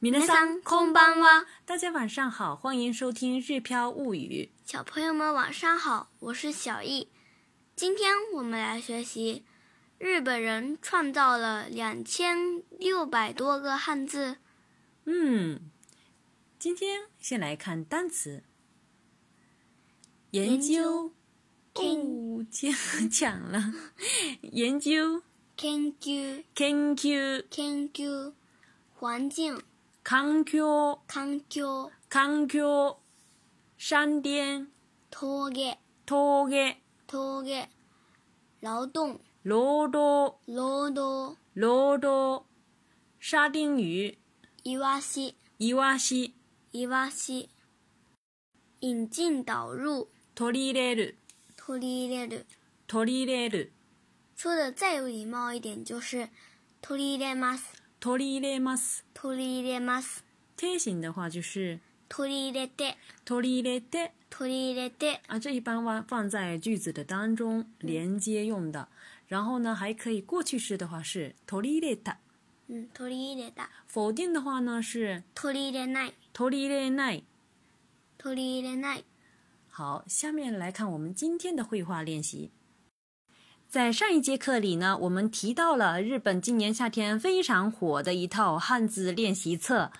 米勒桑空班娃，大家晚上好，欢迎收听《日飘物语》。小朋友们晚上好，我是小易。今天我们来学习，日本人创造了两千六百多个汉字。嗯，今天先来看单词。研究，听讲了，研究，研究，研究，研究，环境。康境，康境，康境，山巅，托给，托给，托给，劳动，劳动，劳动，劳动，沙丁鱼，伊娃西，伊娃西，伊娃西，引进导入，取り入れる，取り入れる，取り入れる。说的再有礼貌一点，就是取り入れます。取り入れます。取り入れます。て形的话就是取り入れて。取り入れて。取り入れて。啊，这一般啊放在句子的当中连接用的。然后呢，还可以过去式的话是取り入れた。嗯，取り入れた。否定的话呢是取り入れない。取り入れない。取り入れない。好，下面来看我们今天的绘画练习。在上一节课里呢，我们提到了日本今年夏天非常火的一套汉字练习册。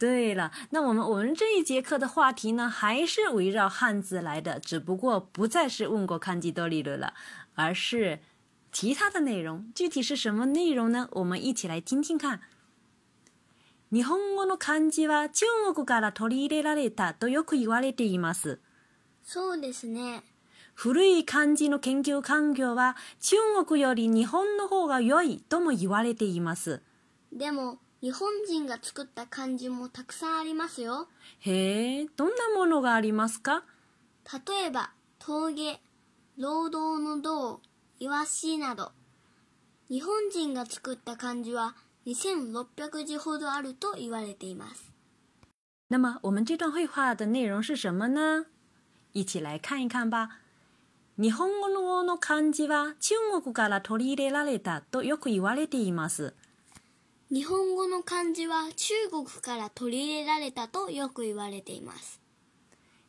对了，那我们我们这一节课的话题呢，还是围绕汉字来的，只不过不再是《问过看吉多里》了，而是其他的内容。具体是什么内容呢？我们一起来听听看。そうですね。古い漢字の研究環境は中国より日本の方が良いとも言われています。でも、日本人が作った漢字もたくさんありますよ。へえ、どんなものがありますか例えば、峠、労働の道、いわしなど。日本人が作った漢字は2600字ほどあると言われています。那么我们这段绘画的内容是什么呢？一起来看一看吧。日本語の漢字は中国から取り入れられたとよく言われています。日本語の漢字は中国から取り入れられたとよく言われています。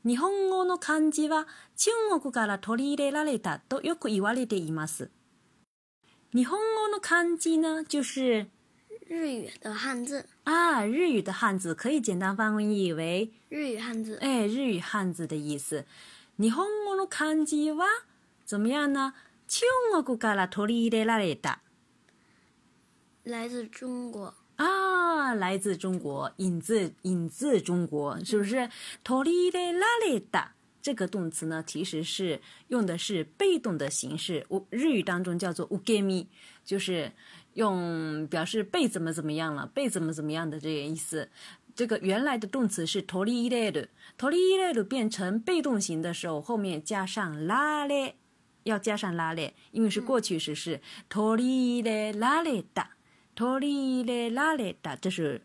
日本語の漢字は中国から取り入れられたとよく言われています。日本語の漢字呢，就是日语的汉字啊，日语的汉字可以简单翻译为日语汉字，哎，日语汉字的意思。日本语の漢字は怎么样呢？中国から取り入れられた。来自中国。啊，来自中国，引自引自中国，是不是？托里的拉られ这个动词呢，其实是用的是被动的形式。我日语当中叫做受给身，就是用表示被怎么怎么样了，被怎么怎么样的这个意思。这个原来的动词是“脱离一类的”，“脱离一类的”变成被动型的时候，后面加上“拉列”，要加上“拉列”，因为是过去时，是“脱离一类拉列哒，脱离一类拉列哒”，这是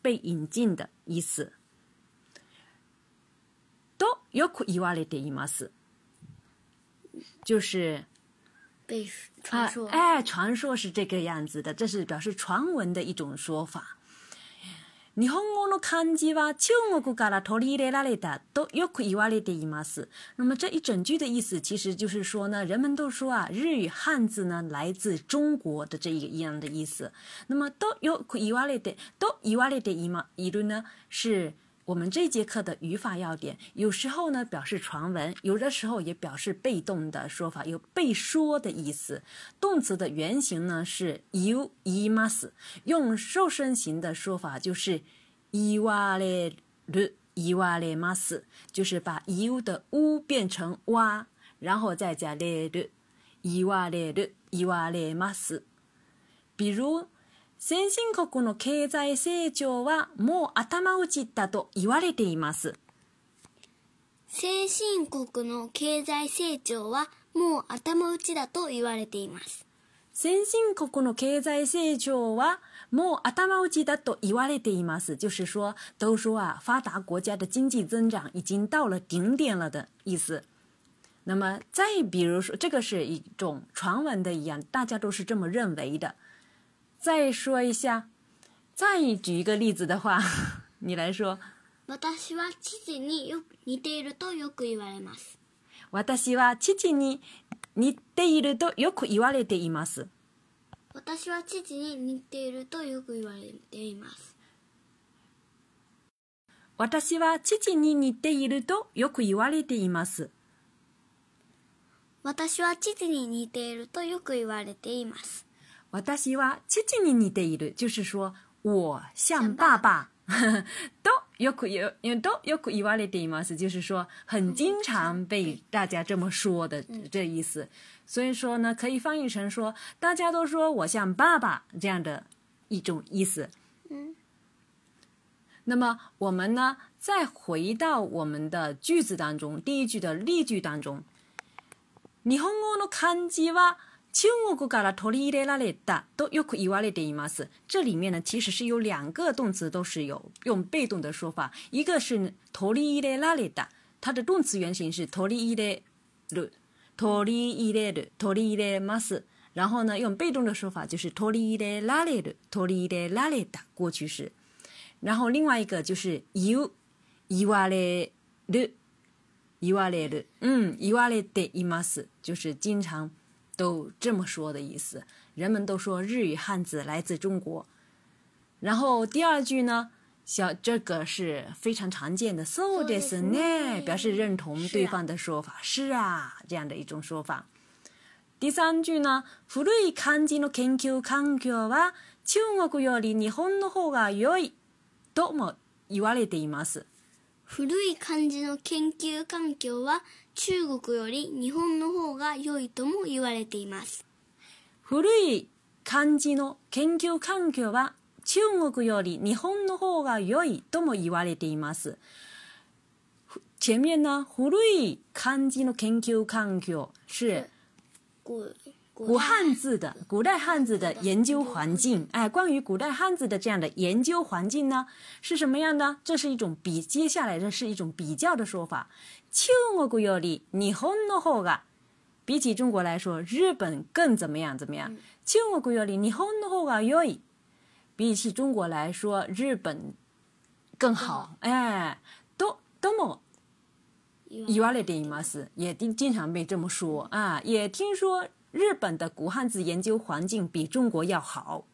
被引进的意思。都く苦一れています，就是被传说。哎，传说是这个样子的，这是表示传闻的一种说法。你和我那看见哇，就我个嘎拉脱离嘞那里哒，都有苦一万嘞的一码事。那么这一整句的意思，其实就是说呢，人们都说啊，日语汉字呢来自中国的这一个一样的意思。那么都有苦一万嘞的，都一万嘞的一码一路呢是。我们这节课的语法要点，有时候呢表示传闻，有的时候也表示被动的说法，有被说的意思。动词的原型呢是 y o uimas，用瘦身型的说法就是 iwaleduiwalemas，就是把 y o u 的 u 变成 wa，然后再加 leduiwaleduiwalemas。比如。先進国の経済成長はもう頭打ちだと言われています。先進国の経済成長はもう頭打ちだと言われています。先進国の経済成長はもう頭打ちだと言われています。就是说，都说啊，发达国家的经济增长已经到了顶点了的意思。那么再比如说，这个是一种传闻的一样，大家都是这么认为的。再说一下，再举一个例子的话，你来说。私は父によ似ているとよく言われます。私は父に似ているとよく言われています。私は父に似ているとよく言われています。私は父に似ているとよく言われています。私は父に似ているとよく言われています。我大西哇，七几年你的一段，就是说我像爸爸，都又可有，因为都有可以哇的的意思，就是说很经常被大家这么说的这意思。所以说呢，可以翻译成说，大家都说我像爸爸这样的一种意思。嗯。那么我们呢，再回到我们的句子当中，第一句的例句当中，日本语の漢字は。“qiu wo gu ga la tuo li yi le l 都有 ku yi wa l 这里面呢，其实是有两个动词都是有用被动的说法，一个是 “tuo li yi 它的动词原形是 “tuo li yi le”，“tuo li yi 然后呢，用被动的说法就是 “tuo li yi le la le d 过去式。然后另外一个就是 “you yi wa le d y i wa le 嗯，“yi wa le de m s 就是经常。有这么说的意思，人们都说日语汉字来自中国。然后第二句呢，小这个是非常常见的，s o そ i で n ね，表示认同对方的说法，是啊，这样的一种说法。第三句呢，古い漢字の研究環境は中国より日本の方が良いとも言われています。古い漢字の研究環境は中国より日本の方が良いとも言われています古い漢字の研究環境は中国より日本の方が良いとも言われています前面呢古い漢字の研究環境是古古汉字的古代汉字的研究环境，哎，关于古代汉字的这样的研究环境呢，是什么样的？这是一种比接下来的是一种比较的说法。中国国有利，日本の方が比起中国来说，日本更怎么样？怎么样？中国国有利，日本の方がよい。比起中国来说，日本更好。哎，都多么一万类的一码事，也经经常被这么说啊，也听说。日本的古汉字研究环境比中国要好。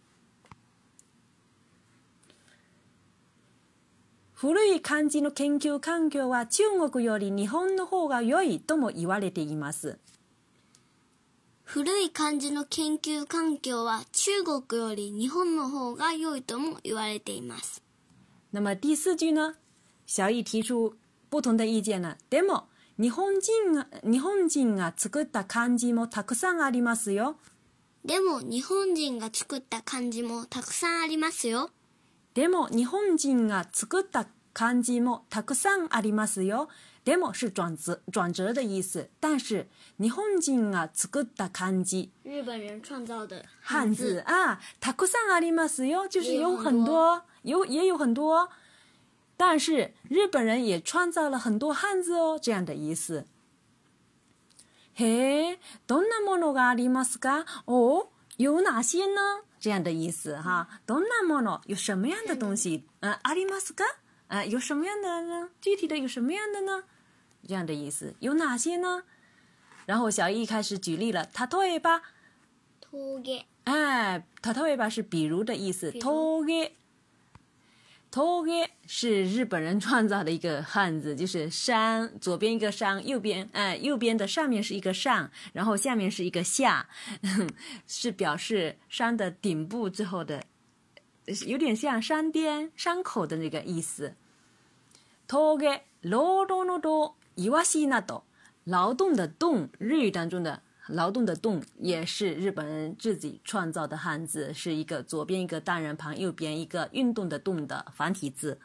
古い漢字の研究環境は中国より日本の方が良いとも言われています。古い漢字の研究環境は中国より日本の方が良いとも言われています。那么第四句呢？小易提出不同的意见でも日本人が、日本人が作った漢字もたくさんありますよ。でも日本人が作った漢字もたくさんありますよ。でも日本人が作った漢字もたくさんありますよ。でも是转折转折的意思。但是日本人が作った漢字，日本人创造的汉字啊，たくさんありますよ，就是有很多，有也有很多。但是日本人也创造了很多汉字哦，这样的意思。嘿，どんなものがありますか？哦，有哪些呢？这样的意思哈，どんなもの有什么样的东西？嗯，ありますか？啊，有什么样的呢？具体的有什么样的呢？这样的意思有哪些呢？然后小易开始举例了，例えば，例えば，哎，例えば是比如的意思，例えば。头盖是日本人创造的一个汉字，就是山，左边一个山，右边，哎，右边的上面是一个上，然后下面是一个下，是表示山的顶部最后的，有点像山巅、山口的那个意思。头盖劳动的动日语当中的。劳动的动也是日本人自己创造的汉字，是一个左边一个单人旁，右边一个运动的动的繁体字。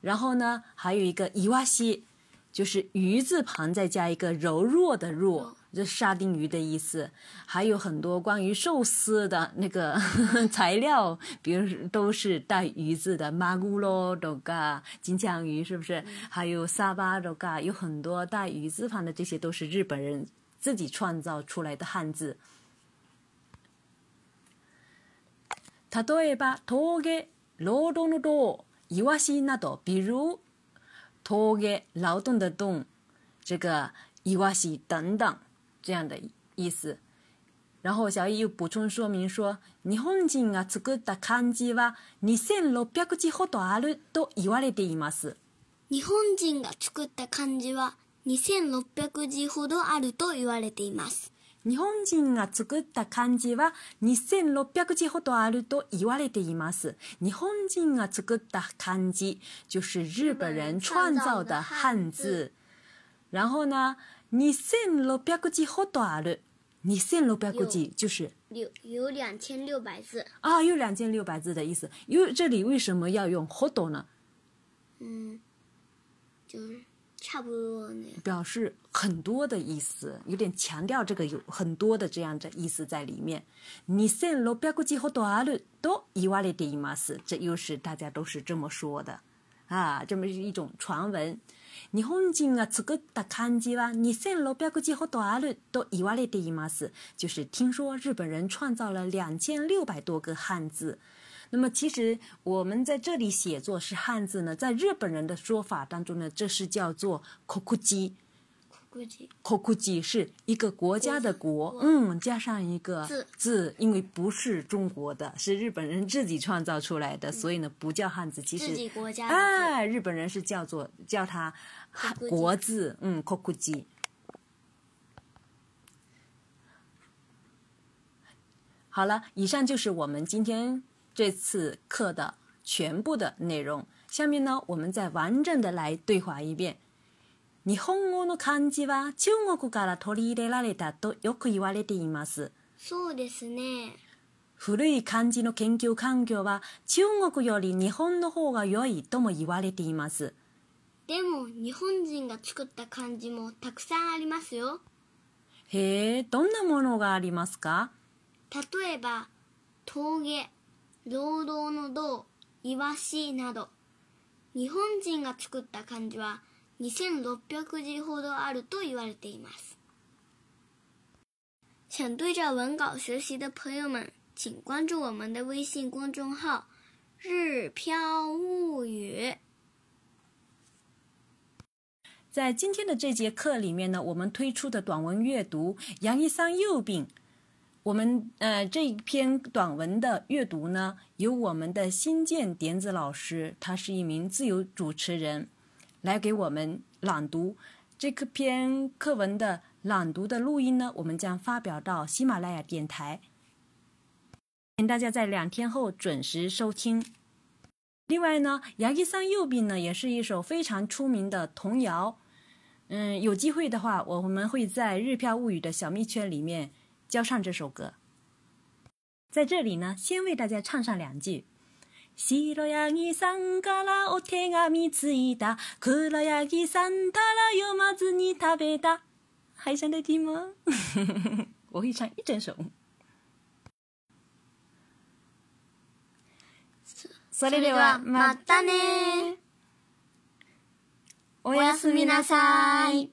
然后呢，还有一个伊哇西，就是鱼字旁再加一个柔弱的弱，就沙丁鱼的意思。还有很多关于寿司的那个呵 呵材料，比如都是带鱼字的，马古罗豆干、金枪鱼是不是？还有沙巴豆干，有很多带鱼字旁的，这些都是日本人。自己创造出来的汉字。例えば、峠、労働の労、イワシなど、比如、峠、劳动的动、这个イワシ等等这样的意思。然后小易又补充说明说，日本人が作った漢字は2600字ほどあると言われています。日本人が作った漢字は2600字ほどあると言われています。日本人が作った漢字は2600字ほどあると言われています。日本人が作った漢字、就是日本人创造的汉字。然后呢、2600字ほどある。2600字就是有有2600字。啊，有2600字的意思。有这里为什么要用ほど呢？嗯，就是。差不多那表示很多的意思，有点强调这个有很多的这样的意思在里面。你先罗标个几好多啊？都一万来点一码事，这又是大家都是这么说的啊，这么一种传闻。日本人啊，这个大看机哇，你6 0标个几好多ると言われて一ます。就是听说日本人创造了两千六百多个汉字。那么，其实我们在这里写作是汉字呢，在日本人的说法当中呢，这是叫做“ o 国 j i 国 o k o j i 是一个国家的“国”，嗯，加上一个“字”，字，因为不是中国的，是日本人自己创造出来的，所以呢，不叫汉字。其实自己国家。啊，日本人是叫做叫它“国字”，嗯，“ o u j i 好了，以上就是我们今天。这次课的全部的内容。下面呢，我们再完整的来对话一遍。日本語の漢字は中国から取り入れられたとよく言われています。そうですね。古い漢字の研究環境は中国より日本の方が良いとも言われています。でも日本人が作った漢字もたくさんありますよ。へえ、どんなものがありますか例えば、峠。労働のど、イワシなど、日本人が作った漢字は2600字ほどあると言われています。想对照文稿学习的朋友们，请关注我们的微信公众号“日飘物语”。在今天的这节课里面呢，我们推出的短文阅读《杨一生右病》。我们呃这一篇短文的阅读呢，由我们的新建点子老师，他是一名自由主持人，来给我们朗读这篇课文的朗读的录音呢，我们将发表到喜马拉雅电台，请大家在两天后准时收听。另外呢，《杨一山右臂》呢，也是一首非常出名的童谣。嗯，有机会的话，我们会在日票物语的小秘圈里面。教唱这首歌，在这里呢，先为大家唱上两句：西罗呀尼桑卡拉，哦天阿咪次伊达，库罗呀尼桑塔拉，哟麻子尼他别还想再听吗？我会唱一整首。それではまたね。おやすみなさい。